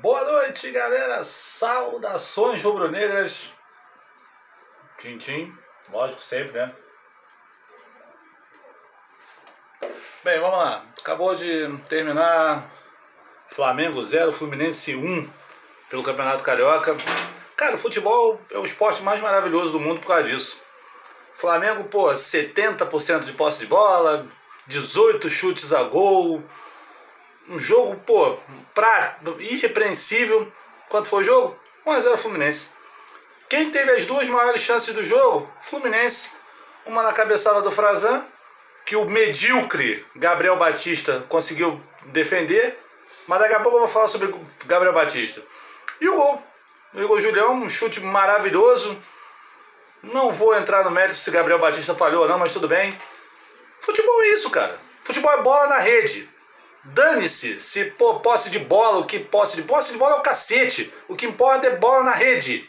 Boa noite, galera. Saudações rubro-negras. Tchim, tchim. Lógico, sempre, né? Bem, vamos lá. Acabou de terminar Flamengo 0, Fluminense 1 pelo Campeonato Carioca. Cara, o futebol é o esporte mais maravilhoso do mundo por causa disso. Flamengo, pô, 70% de posse de bola, 18 chutes a gol, um jogo, pô, pra, irrepreensível. Quanto foi o jogo? 1x0 Fluminense. Quem teve as duas maiores chances do jogo? Fluminense. Uma na cabeçada do Frazan, que o medíocre Gabriel Batista conseguiu defender. Mas daqui a pouco eu vou falar sobre Gabriel Batista. E o gol. O Igor Julião, um chute maravilhoso. Não vou entrar no mérito se Gabriel Batista falhou ou não, mas tudo bem. Futebol é isso, cara. Futebol é bola na rede. Dane-se se pô, posse de bola, o que posse de posse de bola é o cacete. O que importa é bola na rede.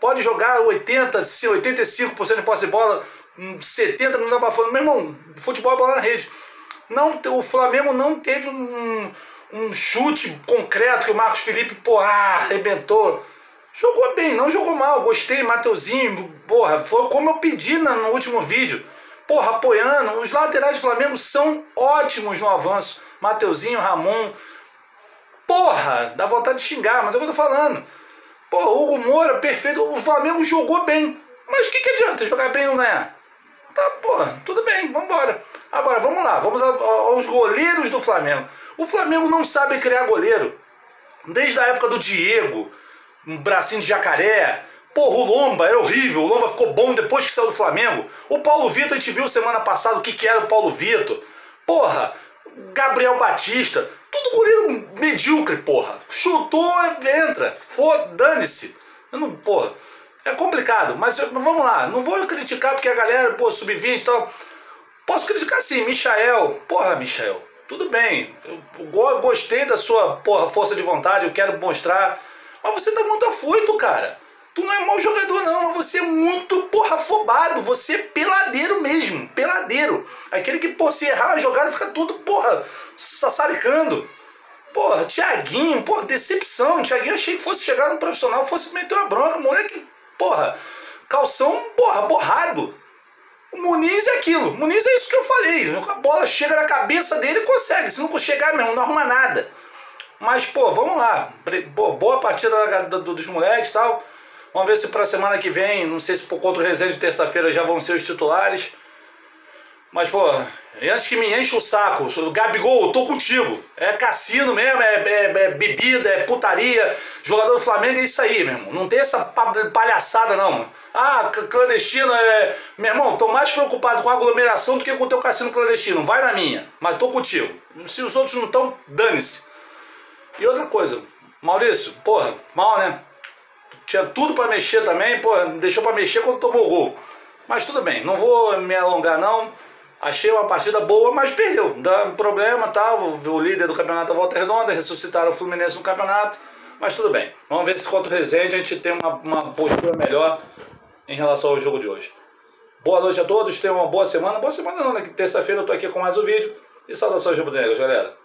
Pode jogar 80, 85% de posse de bola, 70 não dá pra falar. Meu irmão, futebol é bola na rede. Não, o Flamengo não teve um, um chute concreto que o Marcos Felipe, porra, arrebentou. Jogou bem, não jogou mal. Gostei, Mateuzinho, porra, foi como eu pedi no último vídeo. Porra, apoiando. Os laterais do Flamengo são ótimos no avanço. Mateuzinho, Ramon. Porra, dá vontade de xingar, mas é o que eu tô falando. Porra, Hugo Moura, perfeito. O Flamengo jogou bem. Mas o que, que adianta jogar bem ou ganhar? Tá, porra, tudo bem, vambora. Agora, vamos lá, vamos aos goleiros do Flamengo. O Flamengo não sabe criar goleiro. Desde a época do Diego, um bracinho de jacaré. Porra, o Lomba era horrível. O Lomba ficou bom depois que saiu do Flamengo. O Paulo Vitor, a gente viu semana passada o que, que era o Paulo Vitor. Porra, Gabriel Batista, tudo goleiro medíocre, porra. Chutou, entra. Foda-se. Eu não, porra. É complicado, mas vamos lá. Não vou criticar porque a galera, pô, sub-20 e tal. Posso criticar sim, Michael. Porra, Michael. Tudo bem. Eu gostei da sua, porra, força de vontade, eu quero mostrar. Mas você tá muito afoito, cara. Tu não é mau jogador, não, mas você é muito, porra, afobado. Você é peladeiro mesmo. Aquele que, por se errar a jogada, fica todo, porra, sassaricando. Porra, Tiaguinho, porra, decepção. Tiaguinho achei que fosse chegar no profissional, fosse meter uma bronca. Moleque, porra, calção, porra, borrado. O Muniz é aquilo. Muniz é isso que eu falei. A bola chega na cabeça dele e consegue. Se não chegar mesmo, não arruma nada. Mas, pô, vamos lá. Boa partida dos moleques e tal. Vamos ver se para semana que vem, não sei se contra o Resende terça-feira já vão ser os titulares. Mas, pô, antes que me enche o saco, Gabigol, eu tô contigo. É cassino mesmo, é, é, é, bebida, é putaria. Jogador do Flamengo é isso aí, meu irmão. Não tem essa palhaçada, não. Ah, clandestino é. Meu irmão, tô mais preocupado com a aglomeração do que com o teu cassino clandestino. Vai na minha, mas tô contigo. Se os outros não estão, dane-se. E outra coisa, Maurício, porra, mal, né? Tinha tudo para mexer também, pô, deixou para mexer quando tomou o gol. Mas tudo bem, não vou me alongar não. Achei uma partida boa, mas perdeu. Dá problema, tal. Tá? O líder do campeonato Volta Redonda, ressuscitaram o Fluminense no campeonato. Mas tudo bem. Vamos ver se contra o Resende a gente tem uma, uma postura melhor em relação ao jogo de hoje. Boa noite a todos, tenham uma boa semana. Boa semana não, né? Terça-feira eu tô aqui com mais um vídeo. E saudações rubro-negras, galera.